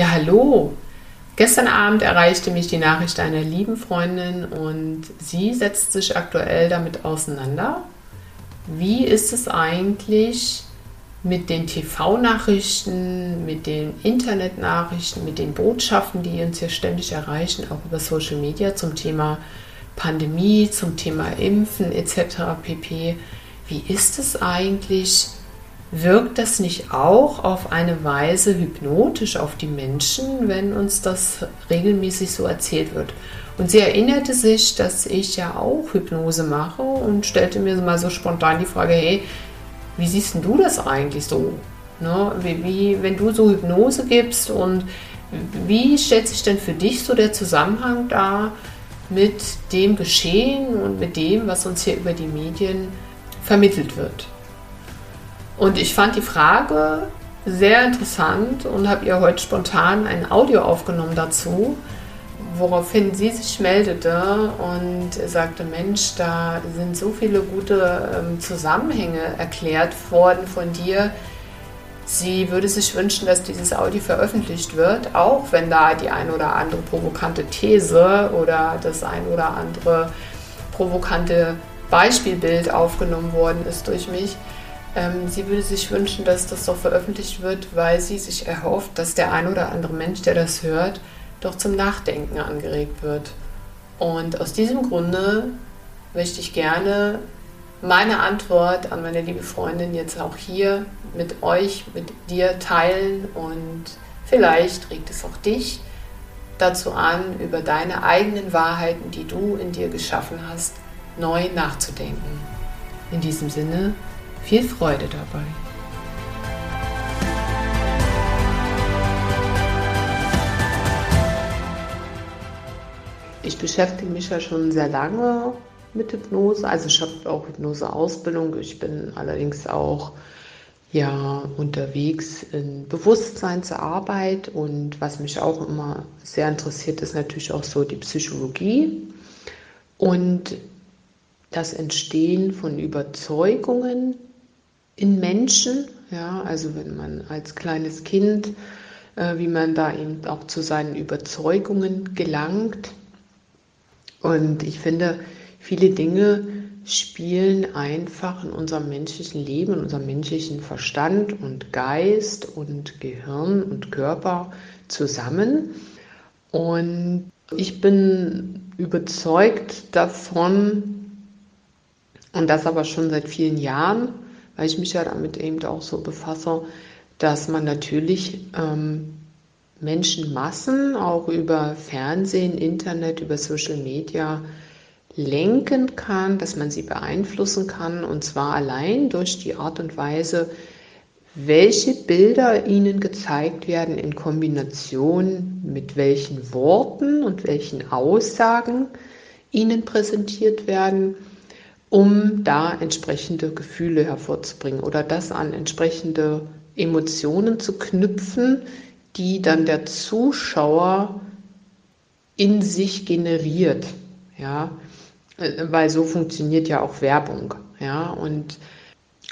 Ja, hallo. Gestern Abend erreichte mich die Nachricht einer lieben Freundin und sie setzt sich aktuell damit auseinander. Wie ist es eigentlich mit den TV-Nachrichten, mit den Internetnachrichten, mit den Botschaften, die uns hier ständig erreichen, auch über Social Media zum Thema Pandemie, zum Thema Impfen etc. pp. Wie ist es eigentlich? Wirkt das nicht auch auf eine Weise hypnotisch auf die Menschen, wenn uns das regelmäßig so erzählt wird? Und sie erinnerte sich, dass ich ja auch Hypnose mache und stellte mir mal so spontan die Frage, hey, wie siehst du das eigentlich so? Ne? Wie, wie, wenn du so Hypnose gibst und wie stellt sich denn für dich so der Zusammenhang dar mit dem Geschehen und mit dem, was uns hier über die Medien vermittelt wird? Und ich fand die Frage sehr interessant und habe ihr heute spontan ein Audio aufgenommen dazu, woraufhin sie sich meldete und sagte, Mensch, da sind so viele gute ähm, Zusammenhänge erklärt worden von dir. Sie würde sich wünschen, dass dieses Audio veröffentlicht wird, auch wenn da die ein oder andere provokante These oder das ein oder andere provokante Beispielbild aufgenommen worden ist durch mich. Ähm, sie würde sich wünschen, dass das doch veröffentlicht wird, weil sie sich erhofft, dass der ein oder andere Mensch, der das hört, doch zum Nachdenken angeregt wird. Und aus diesem Grunde möchte ich gerne meine Antwort an meine liebe Freundin jetzt auch hier mit euch, mit dir teilen und vielleicht regt es auch dich dazu an, über deine eigenen Wahrheiten, die du in dir geschaffen hast, neu nachzudenken. In diesem Sinne, viel Freude dabei. Ich beschäftige mich ja schon sehr lange mit Hypnose. Also ich habe auch Hypnose-Ausbildung. Ich bin allerdings auch ja unterwegs in Bewusstseinsarbeit und was mich auch immer sehr interessiert, ist natürlich auch so die Psychologie und das Entstehen von Überzeugungen, in Menschen. Ja, also wenn man als kleines Kind, äh, wie man da eben auch zu seinen Überzeugungen gelangt. Und ich finde, viele Dinge spielen einfach in unserem menschlichen Leben, in unserem menschlichen Verstand und Geist und Gehirn und Körper zusammen. Und ich bin überzeugt davon, und das aber schon seit vielen Jahren, weil ich mich ja damit eben auch so befasse, dass man natürlich ähm, Menschenmassen auch über Fernsehen, Internet, über Social Media lenken kann, dass man sie beeinflussen kann und zwar allein durch die Art und Weise, welche Bilder ihnen gezeigt werden in Kombination mit welchen Worten und welchen Aussagen ihnen präsentiert werden um da entsprechende Gefühle hervorzubringen oder das an entsprechende Emotionen zu knüpfen, die dann der Zuschauer in sich generiert. Ja, weil so funktioniert ja auch Werbung. Ja, und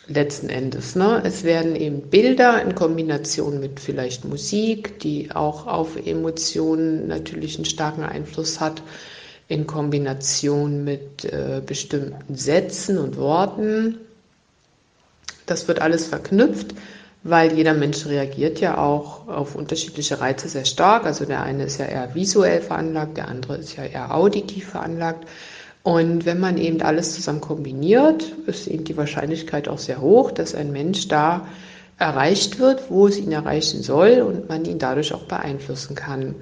letzten Endes, ne, es werden eben Bilder in Kombination mit vielleicht Musik, die auch auf Emotionen natürlich einen starken Einfluss hat, in Kombination mit äh, bestimmten Sätzen und Worten. Das wird alles verknüpft, weil jeder Mensch reagiert ja auch auf unterschiedliche Reize sehr stark. Also der eine ist ja eher visuell veranlagt, der andere ist ja eher auditiv veranlagt. Und wenn man eben alles zusammen kombiniert, ist eben die Wahrscheinlichkeit auch sehr hoch, dass ein Mensch da erreicht wird, wo es ihn erreichen soll und man ihn dadurch auch beeinflussen kann.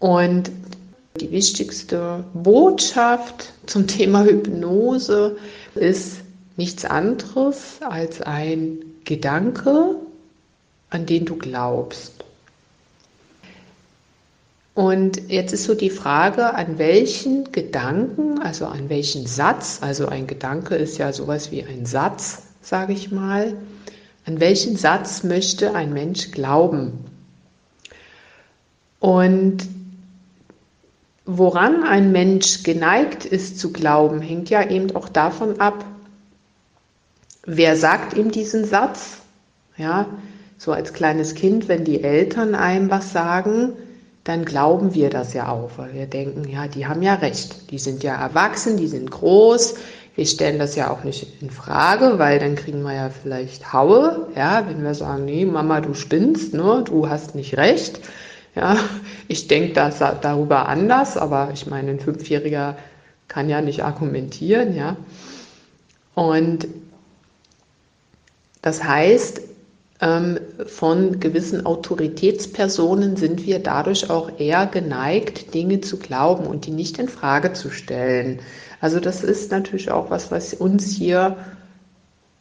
Und die wichtigste Botschaft zum Thema Hypnose ist nichts anderes als ein Gedanke, an den du glaubst. Und jetzt ist so die Frage, an welchen Gedanken, also an welchen Satz, also ein Gedanke ist ja sowas wie ein Satz, sage ich mal, an welchen Satz möchte ein Mensch glauben? Und woran ein Mensch geneigt ist zu glauben, hängt ja eben auch davon ab, wer sagt ihm diesen Satz, ja, so als kleines Kind, wenn die Eltern einem was sagen, dann glauben wir das ja auch, weil wir denken, ja, die haben ja recht, die sind ja erwachsen, die sind groß, wir stellen das ja auch nicht in Frage, weil dann kriegen wir ja vielleicht Haue, ja, wenn wir sagen, nee, Mama, du spinnst, ne, du hast nicht recht. Ja, ich denke das darüber anders, aber ich meine, ein Fünfjähriger kann ja nicht argumentieren, ja. Und das heißt, ähm, von gewissen Autoritätspersonen sind wir dadurch auch eher geneigt, Dinge zu glauben und die nicht in Frage zu stellen. Also das ist natürlich auch was, was uns hier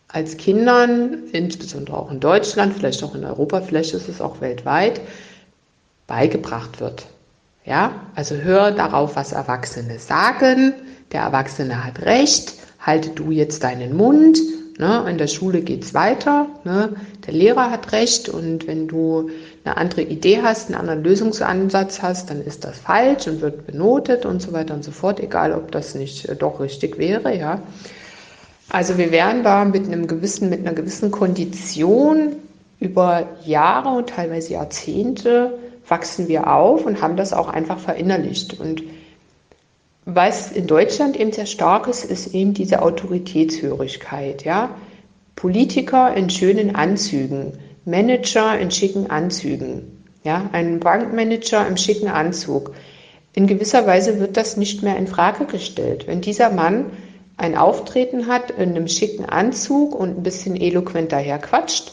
als Kindern, insbesondere auch in Deutschland, vielleicht auch in Europa, vielleicht ist es auch weltweit, beigebracht wird. Ja, also hör darauf, was Erwachsene sagen. Der Erwachsene hat recht. Halte du jetzt deinen Mund. Ne? In der Schule geht es weiter. Ne? Der Lehrer hat recht. Und wenn du eine andere Idee hast, einen anderen Lösungsansatz hast, dann ist das falsch und wird benotet und so weiter und so fort. Egal, ob das nicht äh, doch richtig wäre. Ja. Also wir werden da mit einem gewissen, mit einer gewissen Kondition über Jahre und teilweise Jahrzehnte wachsen wir auf und haben das auch einfach verinnerlicht. Und was in Deutschland eben sehr stark ist, ist eben diese Autoritätshörigkeit. Ja? Politiker in schönen Anzügen, Manager in schicken Anzügen, ja? ein Bankmanager im schicken Anzug. In gewisser Weise wird das nicht mehr in Frage gestellt. Wenn dieser Mann ein Auftreten hat in einem schicken Anzug und ein bisschen eloquent daher quatscht,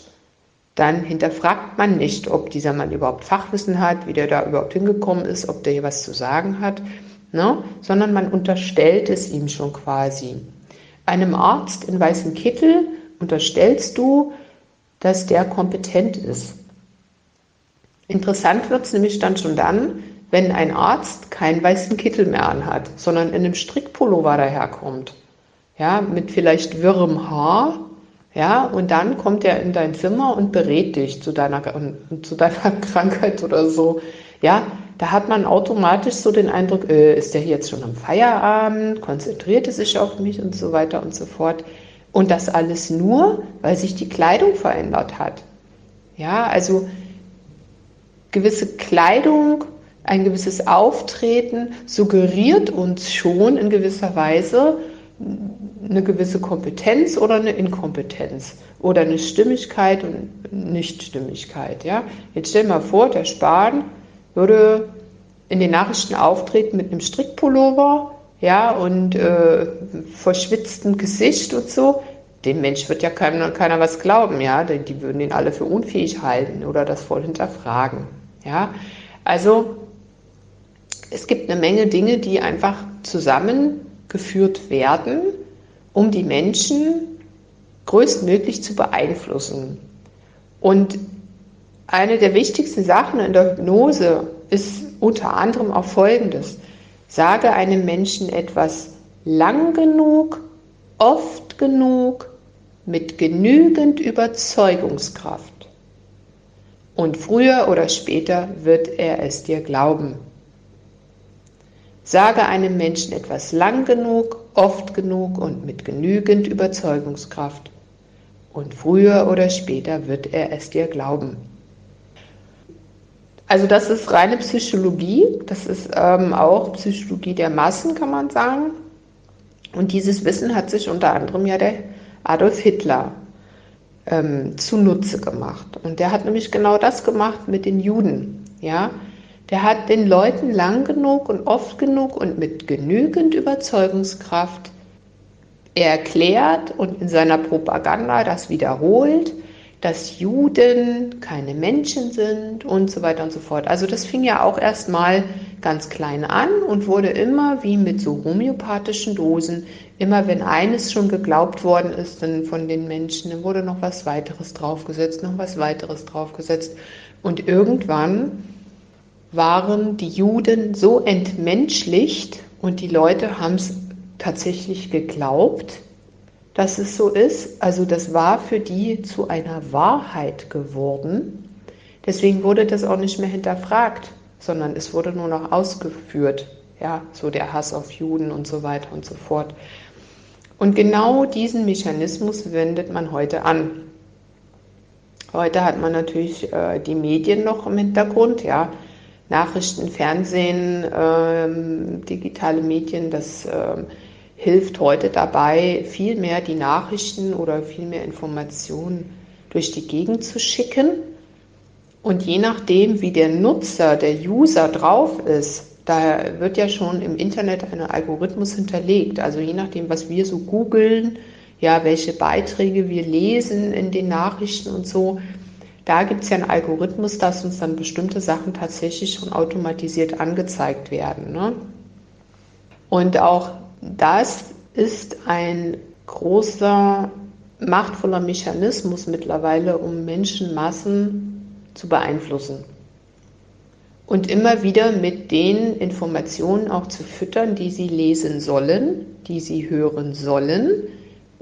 dann hinterfragt man nicht, ob dieser Mann überhaupt Fachwissen hat, wie der da überhaupt hingekommen ist, ob der hier was zu sagen hat, ne? sondern man unterstellt es ihm schon quasi. Einem Arzt in weißem Kittel unterstellst du, dass der kompetent ist. Interessant wird es nämlich dann schon dann, wenn ein Arzt keinen weißen Kittel mehr anhat, sondern in einem Strickpullover daherkommt. Ja, mit vielleicht wirrem Haar ja, und dann kommt er in dein Zimmer und berät dich zu deiner, zu deiner Krankheit oder so. Ja, da hat man automatisch so den Eindruck, äh, ist der jetzt schon am Feierabend, konzentriert er sich auf mich und so weiter und so fort. Und das alles nur, weil sich die Kleidung verändert hat. Ja, also gewisse Kleidung, ein gewisses Auftreten suggeriert uns schon in gewisser Weise, eine gewisse Kompetenz oder eine Inkompetenz oder eine Stimmigkeit und Nichtstimmigkeit. Ja? Jetzt stell mal vor, der Spahn würde in den Nachrichten auftreten mit einem Strickpullover ja, und äh, verschwitztem Gesicht und so. Dem Mensch wird ja keiner, keiner was glauben, ja. Die, die würden ihn alle für unfähig halten oder das voll hinterfragen. Ja. Also es gibt eine Menge Dinge, die einfach zusammengeführt werden um die Menschen größtmöglich zu beeinflussen. Und eine der wichtigsten Sachen in der Hypnose ist unter anderem auch folgendes. Sage einem Menschen etwas lang genug, oft genug, mit genügend Überzeugungskraft. Und früher oder später wird er es dir glauben. Sage einem Menschen etwas lang genug, oft genug und mit genügend Überzeugungskraft. Und früher oder später wird er es dir glauben. Also das ist reine Psychologie, das ist ähm, auch Psychologie der Massen, kann man sagen. Und dieses Wissen hat sich unter anderem ja der Adolf Hitler ähm, zunutze gemacht. Und der hat nämlich genau das gemacht mit den Juden. Ja, der hat den Leuten lang genug und oft genug und mit genügend Überzeugungskraft erklärt und in seiner Propaganda das wiederholt, dass Juden keine Menschen sind und so weiter und so fort. Also das fing ja auch erstmal ganz klein an und wurde immer wie mit so homöopathischen Dosen, immer wenn eines schon geglaubt worden ist dann von den Menschen, dann wurde noch was weiteres draufgesetzt, noch was weiteres draufgesetzt und irgendwann waren die Juden so entmenschlicht und die Leute haben es tatsächlich geglaubt, dass es so ist. Also das war für die zu einer Wahrheit geworden. Deswegen wurde das auch nicht mehr hinterfragt, sondern es wurde nur noch ausgeführt. Ja, so der Hass auf Juden und so weiter und so fort. Und genau diesen Mechanismus wendet man heute an. Heute hat man natürlich äh, die Medien noch im Hintergrund, ja. Nachrichten, Fernsehen, ähm, digitale Medien, das ähm, hilft heute dabei, viel mehr die Nachrichten oder viel mehr Informationen durch die Gegend zu schicken. Und je nachdem, wie der Nutzer, der User drauf ist, da wird ja schon im Internet ein Algorithmus hinterlegt. Also je nachdem, was wir so googeln, ja, welche Beiträge wir lesen in den Nachrichten und so, da gibt es ja einen Algorithmus, dass uns dann bestimmte Sachen tatsächlich schon automatisiert angezeigt werden. Ne? Und auch das ist ein großer, machtvoller Mechanismus mittlerweile, um Menschenmassen zu beeinflussen. Und immer wieder mit den Informationen auch zu füttern, die sie lesen sollen, die sie hören sollen,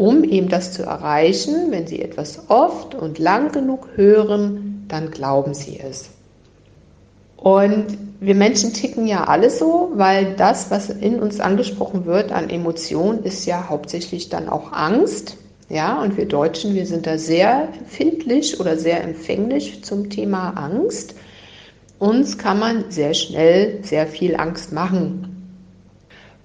um eben das zu erreichen, wenn Sie etwas oft und lang genug hören, dann glauben Sie es. Und wir Menschen ticken ja alle so, weil das, was in uns angesprochen wird an Emotionen, ist ja hauptsächlich dann auch Angst. Ja, und wir Deutschen, wir sind da sehr empfindlich oder sehr empfänglich zum Thema Angst. Uns kann man sehr schnell sehr viel Angst machen.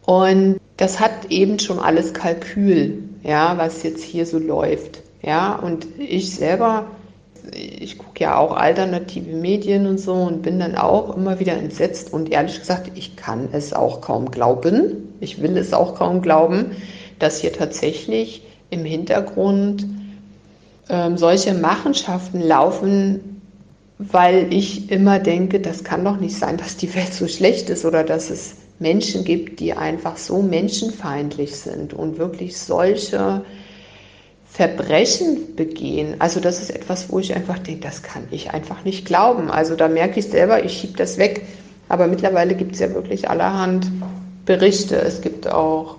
Und das hat eben schon alles Kalkül ja, was jetzt hier so läuft. Ja, und ich selber, ich gucke ja auch alternative Medien und so und bin dann auch immer wieder entsetzt und ehrlich gesagt, ich kann es auch kaum glauben. Ich will es auch kaum glauben, dass hier tatsächlich im Hintergrund ähm, solche Machenschaften laufen, weil ich immer denke, das kann doch nicht sein, dass die Welt so schlecht ist oder dass es Menschen gibt, die einfach so menschenfeindlich sind und wirklich solche Verbrechen begehen. Also das ist etwas, wo ich einfach denke, das kann ich einfach nicht glauben. Also da merke ich selber, ich schiebe das weg. Aber mittlerweile gibt es ja wirklich allerhand Berichte. Es gibt auch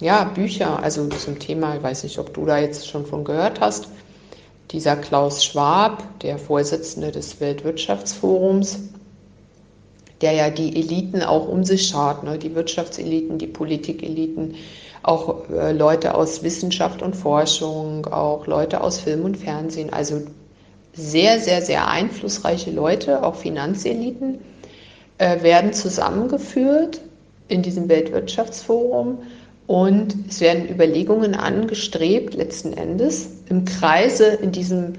ja, Bücher, also zum Thema, ich weiß nicht, ob du da jetzt schon von gehört hast. Dieser Klaus Schwab, der Vorsitzende des Weltwirtschaftsforums, der ja die Eliten auch um sich schaut, ne? die Wirtschaftseliten, die Politikeliten, auch äh, Leute aus Wissenschaft und Forschung, auch Leute aus Film und Fernsehen, also sehr, sehr, sehr einflussreiche Leute, auch Finanzeliten, äh, werden zusammengeführt in diesem Weltwirtschaftsforum und es werden Überlegungen angestrebt, letzten Endes im Kreise, in diesem,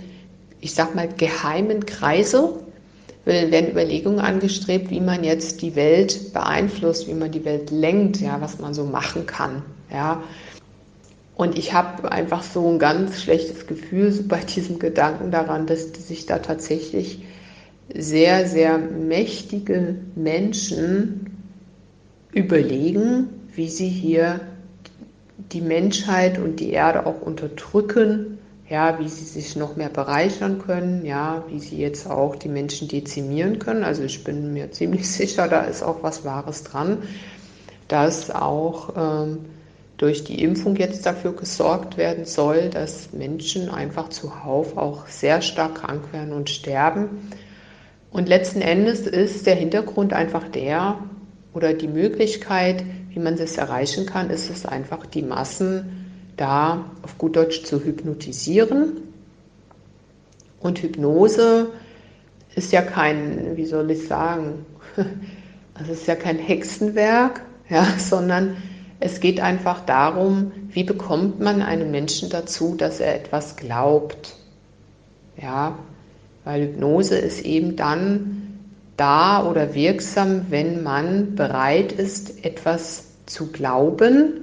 ich sag mal, geheimen Kreise werden Überlegungen angestrebt, wie man jetzt die Welt beeinflusst, wie man die Welt lenkt, ja, was man so machen kann, ja. Und ich habe einfach so ein ganz schlechtes Gefühl so bei diesem Gedanken daran, dass sich da tatsächlich sehr, sehr mächtige Menschen überlegen, wie sie hier die Menschheit und die Erde auch unterdrücken ja, wie sie sich noch mehr bereichern können, ja, wie sie jetzt auch die Menschen dezimieren können. Also ich bin mir ziemlich sicher, da ist auch was Wahres dran, dass auch ähm, durch die Impfung jetzt dafür gesorgt werden soll, dass Menschen einfach zuhauf auch sehr stark krank werden und sterben. Und letzten Endes ist der Hintergrund einfach der oder die Möglichkeit, wie man das erreichen kann, ist es einfach die Massen da auf gut Deutsch zu hypnotisieren. Und Hypnose ist ja kein, wie soll ich sagen, also es ist ja kein Hexenwerk, ja, sondern es geht einfach darum, wie bekommt man einen Menschen dazu, dass er etwas glaubt. Ja, weil Hypnose ist eben dann da oder wirksam, wenn man bereit ist, etwas zu glauben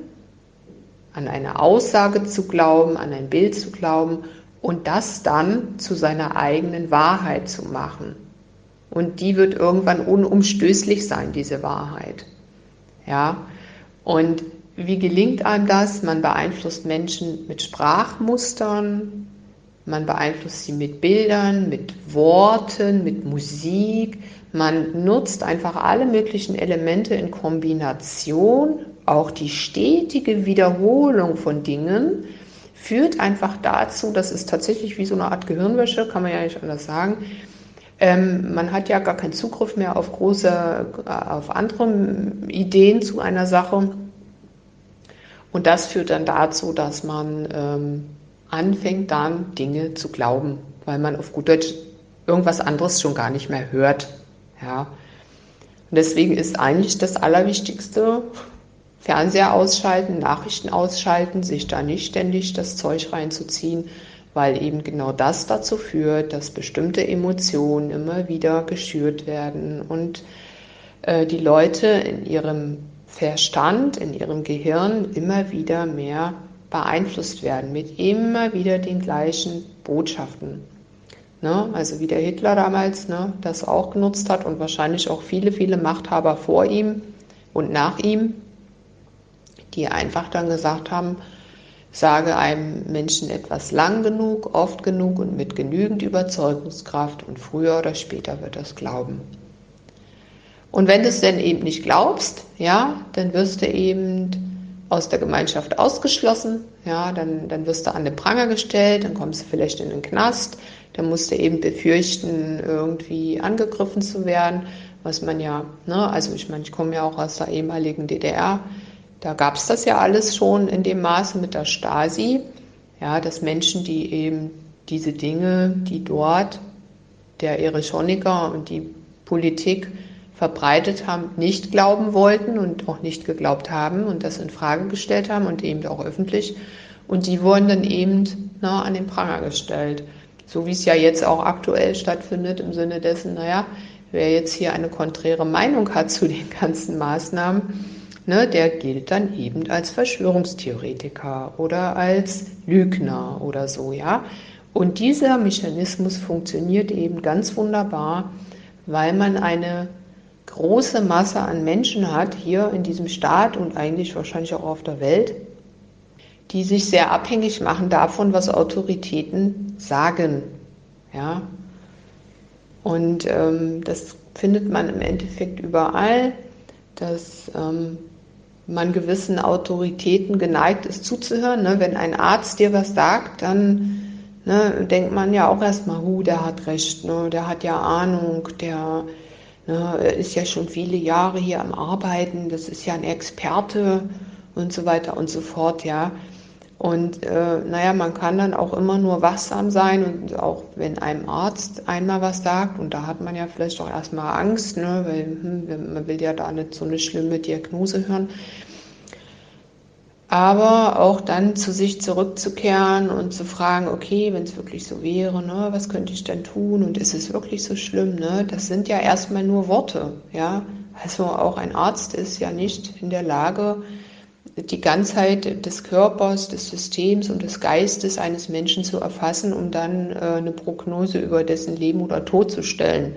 an eine Aussage zu glauben, an ein Bild zu glauben und das dann zu seiner eigenen Wahrheit zu machen. Und die wird irgendwann unumstößlich sein, diese Wahrheit. Ja, und wie gelingt einem das? Man beeinflusst Menschen mit Sprachmustern, man beeinflusst sie mit Bildern, mit Worten, mit Musik. Man nutzt einfach alle möglichen Elemente in Kombination auch die stetige Wiederholung von Dingen führt einfach dazu, das ist tatsächlich wie so eine Art Gehirnwäsche, kann man ja nicht anders sagen. Ähm, man hat ja gar keinen Zugriff mehr auf große, auf andere Ideen zu einer Sache. Und das führt dann dazu, dass man ähm, anfängt dann Dinge zu glauben weil man auf gut Deutsch irgendwas anderes schon gar nicht mehr hört. Ja. Und deswegen ist eigentlich das Allerwichtigste, Fernseher ausschalten, Nachrichten ausschalten, sich da nicht ständig das Zeug reinzuziehen, weil eben genau das dazu führt, dass bestimmte Emotionen immer wieder geschürt werden und äh, die Leute in ihrem Verstand, in ihrem Gehirn immer wieder mehr beeinflusst werden mit immer wieder den gleichen Botschaften. Ne? Also wie der Hitler damals ne, das auch genutzt hat und wahrscheinlich auch viele, viele Machthaber vor ihm und nach ihm, die einfach dann gesagt haben, sage einem Menschen etwas lang genug, oft genug und mit genügend Überzeugungskraft und früher oder später wird es glauben. Und wenn du es denn eben nicht glaubst, ja, dann wirst du eben aus der Gemeinschaft ausgeschlossen, ja, dann, dann wirst du an den Pranger gestellt, dann kommst du vielleicht in den Knast, dann musst du eben befürchten, irgendwie angegriffen zu werden, was man ja, ne, also ich meine, ich komme ja auch aus der ehemaligen DDR, da gab es das ja alles schon in dem Maße mit der Stasi, ja, dass Menschen, die eben diese Dinge, die dort der Erich Honecker und die Politik verbreitet haben, nicht glauben wollten und auch nicht geglaubt haben und das in Frage gestellt haben und eben auch öffentlich. Und die wurden dann eben na, an den Pranger gestellt. So wie es ja jetzt auch aktuell stattfindet, im Sinne dessen, naja, wer jetzt hier eine konträre Meinung hat zu den ganzen Maßnahmen, ne, der gilt dann eben als Verschwörungstheoretiker oder als Lügner oder so, ja. Und dieser Mechanismus funktioniert eben ganz wunderbar, weil man eine große Masse an Menschen hat, hier in diesem Staat und eigentlich wahrscheinlich auch auf der Welt, die sich sehr abhängig machen davon, was Autoritäten sagen. Ja? Und ähm, das findet man im Endeffekt überall, dass ähm, man gewissen Autoritäten geneigt ist zuzuhören. Ne? Wenn ein Arzt dir was sagt, dann ne, denkt man ja auch erstmal, hu, der hat recht, ne? der hat ja Ahnung, der Ne, ist ja schon viele Jahre hier am Arbeiten, das ist ja ein Experte und so weiter und so fort, ja. Und äh, naja, man kann dann auch immer nur wachsam sein und auch wenn einem Arzt einmal was sagt, und da hat man ja vielleicht auch erstmal Angst, ne, weil hm, man will ja da nicht so eine schlimme Diagnose hören, aber auch dann zu sich zurückzukehren und zu fragen, okay, wenn es wirklich so wäre, ne, was könnte ich denn tun und ist es wirklich so schlimm? Ne? Das sind ja erstmal nur Worte, ja. Also auch ein Arzt ist ja nicht in der Lage, die Ganzheit des Körpers, des Systems und des Geistes eines Menschen zu erfassen, um dann äh, eine Prognose über dessen Leben oder Tod zu stellen.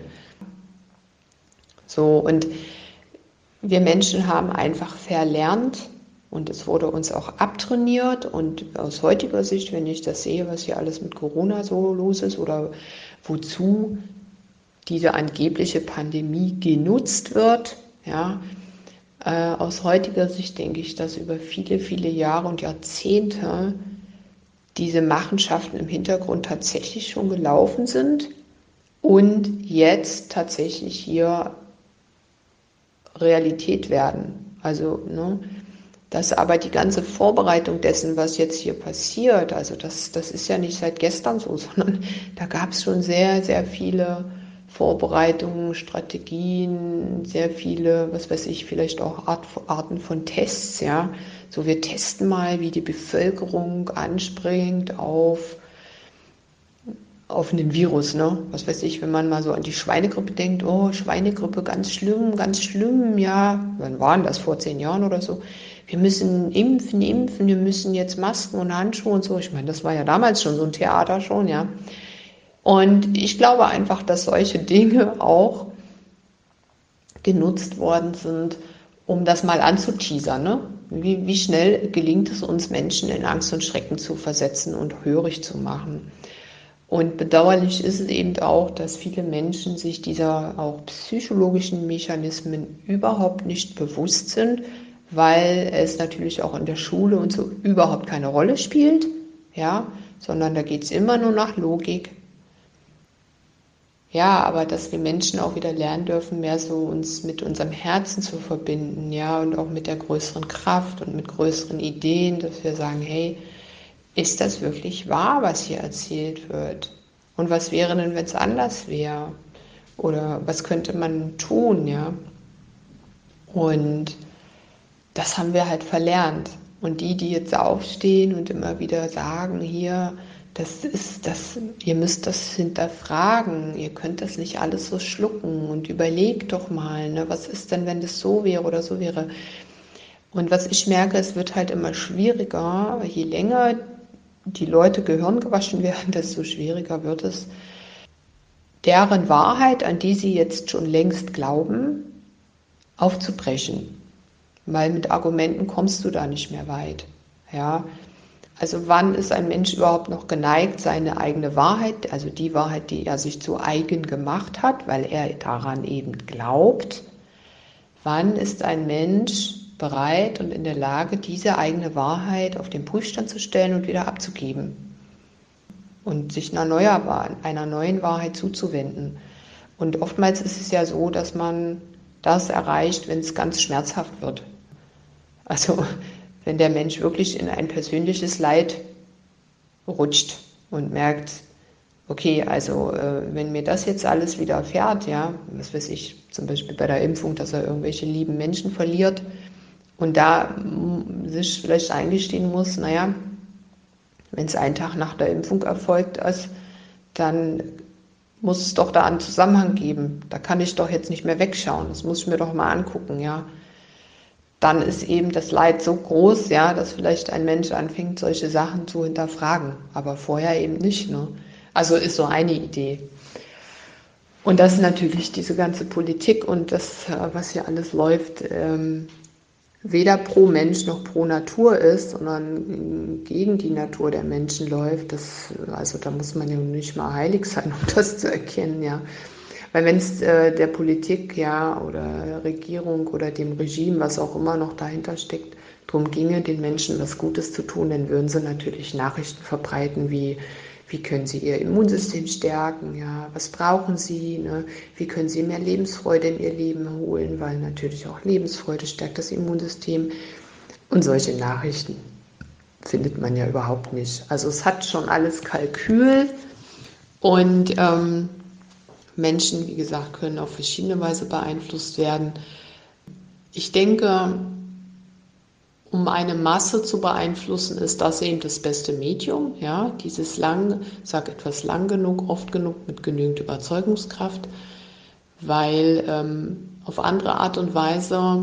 So, und wir Menschen haben einfach verlernt, und es wurde uns auch abtrainiert. Und aus heutiger Sicht, wenn ich das sehe, was hier alles mit Corona so los ist oder wozu diese angebliche Pandemie genutzt wird, ja, äh, aus heutiger Sicht denke ich, dass über viele, viele Jahre und Jahrzehnte diese Machenschaften im Hintergrund tatsächlich schon gelaufen sind und jetzt tatsächlich hier Realität werden. Also, ne, dass aber die ganze Vorbereitung dessen, was jetzt hier passiert, also das, das ist ja nicht seit gestern so, sondern da gab es schon sehr, sehr viele Vorbereitungen, Strategien, sehr viele, was weiß ich, vielleicht auch Art, Arten von Tests, ja. So, wir testen mal, wie die Bevölkerung anspringt auf, auf einen Virus, ne? Was weiß ich, wenn man mal so an die Schweinegrippe denkt, oh, Schweinegrippe, ganz schlimm, ganz schlimm, ja. Wann waren das? Vor zehn Jahren oder so? wir müssen impfen, impfen, wir müssen jetzt Masken und Handschuhe und so. Ich meine, das war ja damals schon so ein Theater schon, ja. Und ich glaube einfach, dass solche Dinge auch genutzt worden sind, um das mal anzuteasern. Ne? Wie, wie schnell gelingt es uns Menschen in Angst und Schrecken zu versetzen und hörig zu machen? Und bedauerlich ist es eben auch, dass viele Menschen sich dieser auch psychologischen Mechanismen überhaupt nicht bewusst sind, weil es natürlich auch in der Schule und so überhaupt keine Rolle spielt, ja, sondern da geht es immer nur nach Logik. Ja, aber dass wir Menschen auch wieder lernen dürfen, mehr so uns mit unserem Herzen zu verbinden, ja, und auch mit der größeren Kraft und mit größeren Ideen, dass wir sagen, hey, ist das wirklich wahr, was hier erzählt wird? Und was wäre denn, wenn es anders wäre? Oder was könnte man tun, ja? Und das haben wir halt verlernt. Und die, die jetzt aufstehen und immer wieder sagen, hier, das ist das, ihr müsst das hinterfragen, ihr könnt das nicht alles so schlucken und überlegt doch mal, ne, was ist denn, wenn das so wäre oder so wäre. Und was ich merke, es wird halt immer schwieriger, je länger die Leute Gehirn gewaschen werden, desto schwieriger wird es, deren Wahrheit, an die sie jetzt schon längst glauben, aufzubrechen. Weil mit Argumenten kommst du da nicht mehr weit. Ja, also wann ist ein Mensch überhaupt noch geneigt, seine eigene Wahrheit, also die Wahrheit, die er sich zu eigen gemacht hat, weil er daran eben glaubt, wann ist ein Mensch bereit und in der Lage, diese eigene Wahrheit auf den Prüfstand zu stellen und wieder abzugeben und sich einer, neuer, einer neuen Wahrheit zuzuwenden. Und oftmals ist es ja so, dass man das erreicht, wenn es ganz schmerzhaft wird. Also wenn der Mensch wirklich in ein persönliches Leid rutscht und merkt, okay, also äh, wenn mir das jetzt alles widerfährt, ja, was weiß ich, zum Beispiel bei der Impfung, dass er irgendwelche lieben Menschen verliert und da sich vielleicht eingestehen muss, naja, wenn es einen Tag nach der Impfung erfolgt ist, dann muss es doch da einen Zusammenhang geben. Da kann ich doch jetzt nicht mehr wegschauen. Das muss ich mir doch mal angucken, ja dann ist eben das Leid so groß, ja, dass vielleicht ein Mensch anfängt, solche Sachen zu hinterfragen, aber vorher eben nicht. Ne? Also ist so eine Idee. Und das ist natürlich diese ganze Politik und das, äh, was hier alles läuft, ähm, weder pro Mensch noch pro Natur ist, sondern gegen die Natur der Menschen läuft. Das, also da muss man ja nicht mal heilig sein, um das zu erkennen, ja. Weil wenn es äh, der Politik ja oder Regierung oder dem Regime, was auch immer noch dahinter steckt, darum ginge, den Menschen was Gutes zu tun, dann würden sie natürlich Nachrichten verbreiten wie wie können Sie Ihr Immunsystem stärken? Ja, was brauchen Sie? Ne? Wie können Sie mehr Lebensfreude in Ihr Leben holen? Weil natürlich auch Lebensfreude stärkt das Immunsystem. Und solche Nachrichten findet man ja überhaupt nicht. Also es hat schon alles Kalkül und ähm, Menschen, wie gesagt, können auf verschiedene Weise beeinflusst werden. Ich denke, um eine Masse zu beeinflussen, ist das eben das beste Medium. Ja, dieses lang, sag etwas lang genug, oft genug mit genügend Überzeugungskraft, weil ähm, auf andere Art und Weise,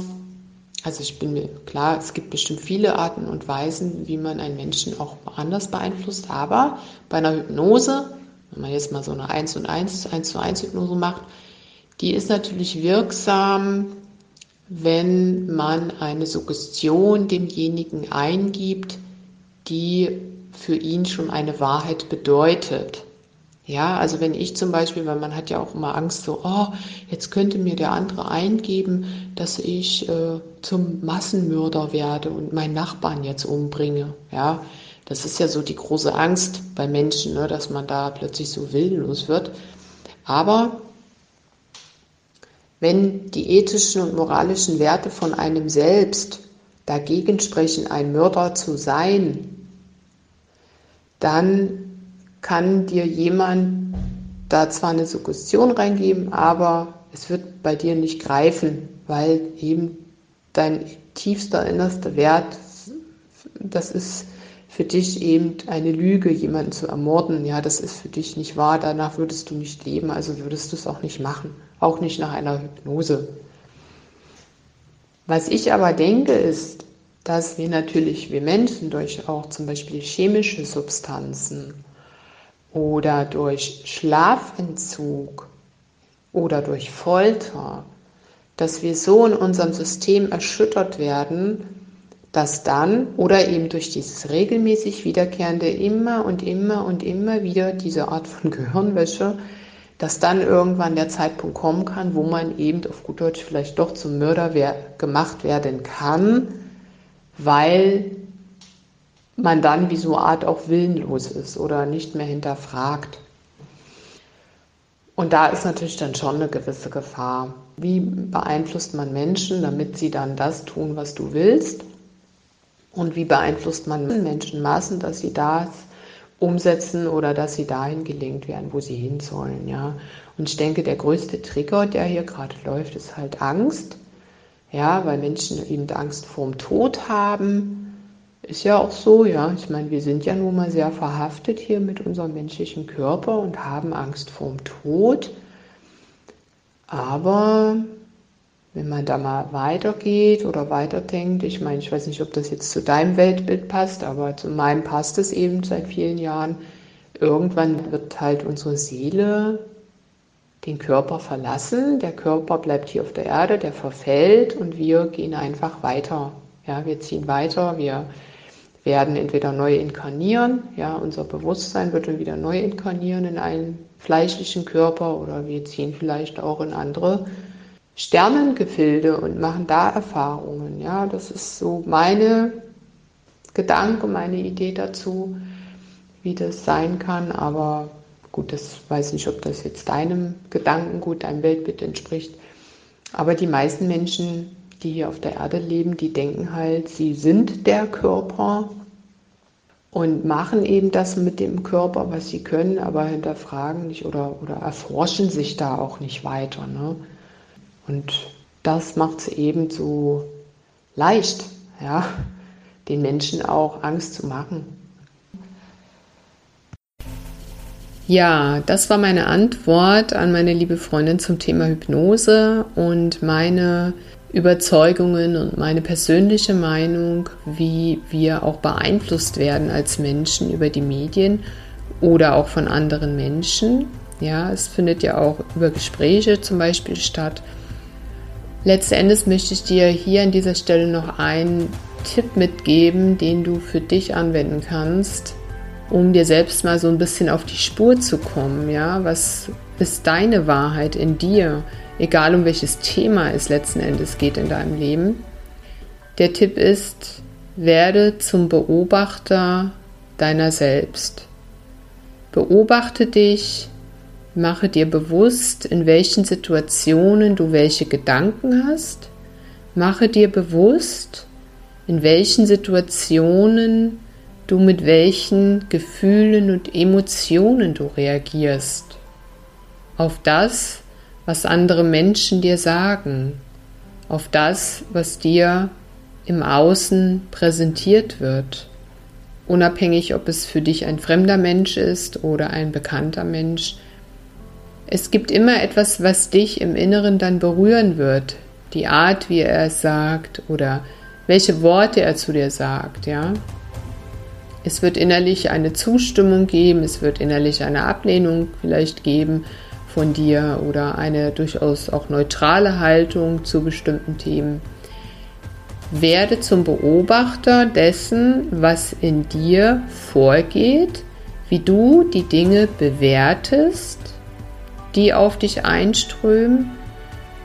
also ich bin mir klar, es gibt bestimmt viele Arten und Weisen, wie man einen Menschen auch anders beeinflusst, aber bei einer Hypnose wenn man jetzt mal so eine 1 und 1, 1 zu 1 Hypnose macht, die ist natürlich wirksam, wenn man eine Suggestion demjenigen eingibt, die für ihn schon eine Wahrheit bedeutet. Ja, also wenn ich zum Beispiel, weil man hat ja auch immer Angst, so, oh, jetzt könnte mir der andere eingeben, dass ich äh, zum Massenmörder werde und meinen Nachbarn jetzt umbringe. Ja, das ist ja so die große Angst bei Menschen, ne, dass man da plötzlich so willenlos wird. Aber wenn die ethischen und moralischen Werte von einem selbst dagegen sprechen, ein Mörder zu sein, dann kann dir jemand da zwar eine Suggestion reingeben, aber es wird bei dir nicht greifen, weil eben dein tiefster innerster Wert, das ist für dich eben eine Lüge, jemanden zu ermorden. Ja, das ist für dich nicht wahr. Danach würdest du nicht leben, also würdest du es auch nicht machen. Auch nicht nach einer Hypnose. Was ich aber denke, ist, dass wir natürlich, wir Menschen, durch auch zum Beispiel chemische Substanzen oder durch Schlafentzug oder durch Folter, dass wir so in unserem System erschüttert werden, dass dann oder eben durch dieses regelmäßig wiederkehrende immer und immer und immer wieder diese Art von Gehirnwäsche, dass dann irgendwann der Zeitpunkt kommen kann, wo man eben auf gut Deutsch vielleicht doch zum Mörder wer gemacht werden kann, weil man dann wie so eine Art auch willenlos ist oder nicht mehr hinterfragt. Und da ist natürlich dann schon eine gewisse Gefahr. Wie beeinflusst man Menschen, damit sie dann das tun, was du willst? Und wie beeinflusst man Menschenmassen, dass sie das umsetzen oder dass sie dahin gelenkt werden, wo sie hin sollen, ja. Und ich denke, der größte Trigger, der hier gerade läuft, ist halt Angst. Ja, weil Menschen eben Angst vorm Tod haben. Ist ja auch so, ja. Ich meine, wir sind ja nun mal sehr verhaftet hier mit unserem menschlichen Körper und haben Angst vorm Tod. Aber wenn man da mal weitergeht oder weiterdenkt, ich meine, ich weiß nicht, ob das jetzt zu deinem Weltbild passt, aber zu meinem passt es eben seit vielen Jahren. Irgendwann wird halt unsere Seele den Körper verlassen. Der Körper bleibt hier auf der Erde, der verfällt und wir gehen einfach weiter. Ja, wir ziehen weiter, wir werden entweder neu inkarnieren, ja, unser Bewusstsein wird dann wieder neu inkarnieren in einen fleischlichen Körper oder wir ziehen vielleicht auch in andere Sternengefilde und machen da Erfahrungen. Ja, das ist so meine Gedanke, meine Idee dazu, wie das sein kann. Aber gut, das weiß nicht, ob das jetzt deinem Gedankengut, deinem Weltbild entspricht. Aber die meisten Menschen, die hier auf der Erde leben, die denken halt, sie sind der Körper und machen eben das mit dem Körper, was sie können, aber hinterfragen nicht oder, oder erforschen sich da auch nicht weiter. Ne? Und das macht es eben so leicht, ja, den Menschen auch Angst zu machen. Ja, das war meine Antwort an meine liebe Freundin zum Thema Hypnose und meine Überzeugungen und meine persönliche Meinung, wie wir auch beeinflusst werden als Menschen über die Medien oder auch von anderen Menschen. Ja, es findet ja auch über Gespräche zum Beispiel statt. Letzten Endes möchte ich dir hier an dieser Stelle noch einen Tipp mitgeben, den du für dich anwenden kannst, um dir selbst mal so ein bisschen auf die Spur zu kommen. Ja, was ist deine Wahrheit in dir? Egal um welches Thema es letzten Endes geht in deinem Leben. Der Tipp ist, werde zum Beobachter deiner selbst. Beobachte dich, Mache dir bewusst, in welchen Situationen du welche Gedanken hast. Mache dir bewusst, in welchen Situationen du mit welchen Gefühlen und Emotionen du reagierst. Auf das, was andere Menschen dir sagen. Auf das, was dir im Außen präsentiert wird. Unabhängig, ob es für dich ein fremder Mensch ist oder ein bekannter Mensch es gibt immer etwas, was dich im Inneren dann berühren wird. Die Art, wie er es sagt oder welche Worte er zu dir sagt, ja. Es wird innerlich eine Zustimmung geben, es wird innerlich eine Ablehnung vielleicht geben von dir oder eine durchaus auch neutrale Haltung zu bestimmten Themen. Werde zum Beobachter dessen, was in dir vorgeht, wie du die Dinge bewertest die auf dich einströmen,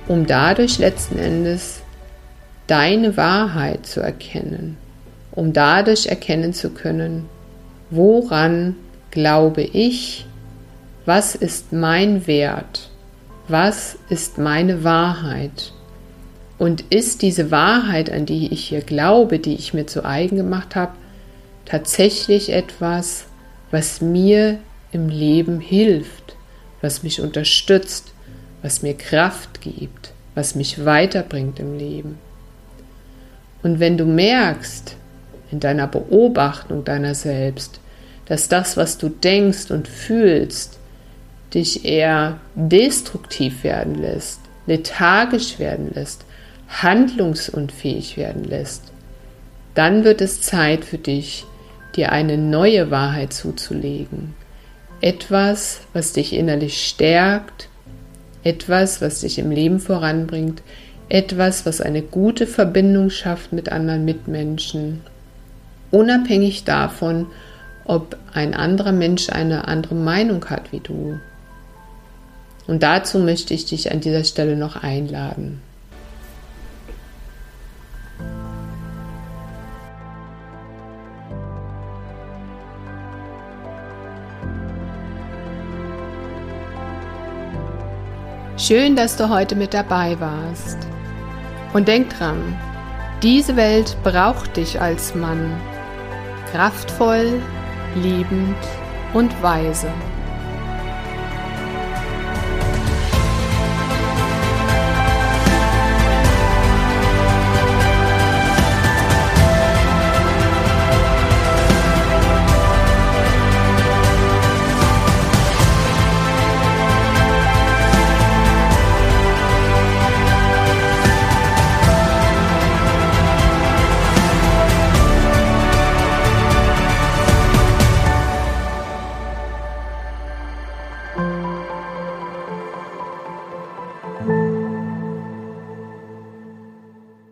um dadurch letzten Endes deine Wahrheit zu erkennen, um dadurch erkennen zu können, woran glaube ich, was ist mein Wert, was ist meine Wahrheit. Und ist diese Wahrheit, an die ich hier glaube, die ich mir zu eigen gemacht habe, tatsächlich etwas, was mir im Leben hilft was mich unterstützt, was mir Kraft gibt, was mich weiterbringt im Leben. Und wenn du merkst in deiner Beobachtung deiner selbst, dass das, was du denkst und fühlst, dich eher destruktiv werden lässt, lethargisch werden lässt, handlungsunfähig werden lässt, dann wird es Zeit für dich, dir eine neue Wahrheit zuzulegen, etwas, was dich innerlich stärkt, etwas, was dich im Leben voranbringt, etwas, was eine gute Verbindung schafft mit anderen Mitmenschen, unabhängig davon, ob ein anderer Mensch eine andere Meinung hat wie du. Und dazu möchte ich dich an dieser Stelle noch einladen. Schön, dass du heute mit dabei warst. Und denk dran, diese Welt braucht dich als Mann. Kraftvoll, liebend und Weise.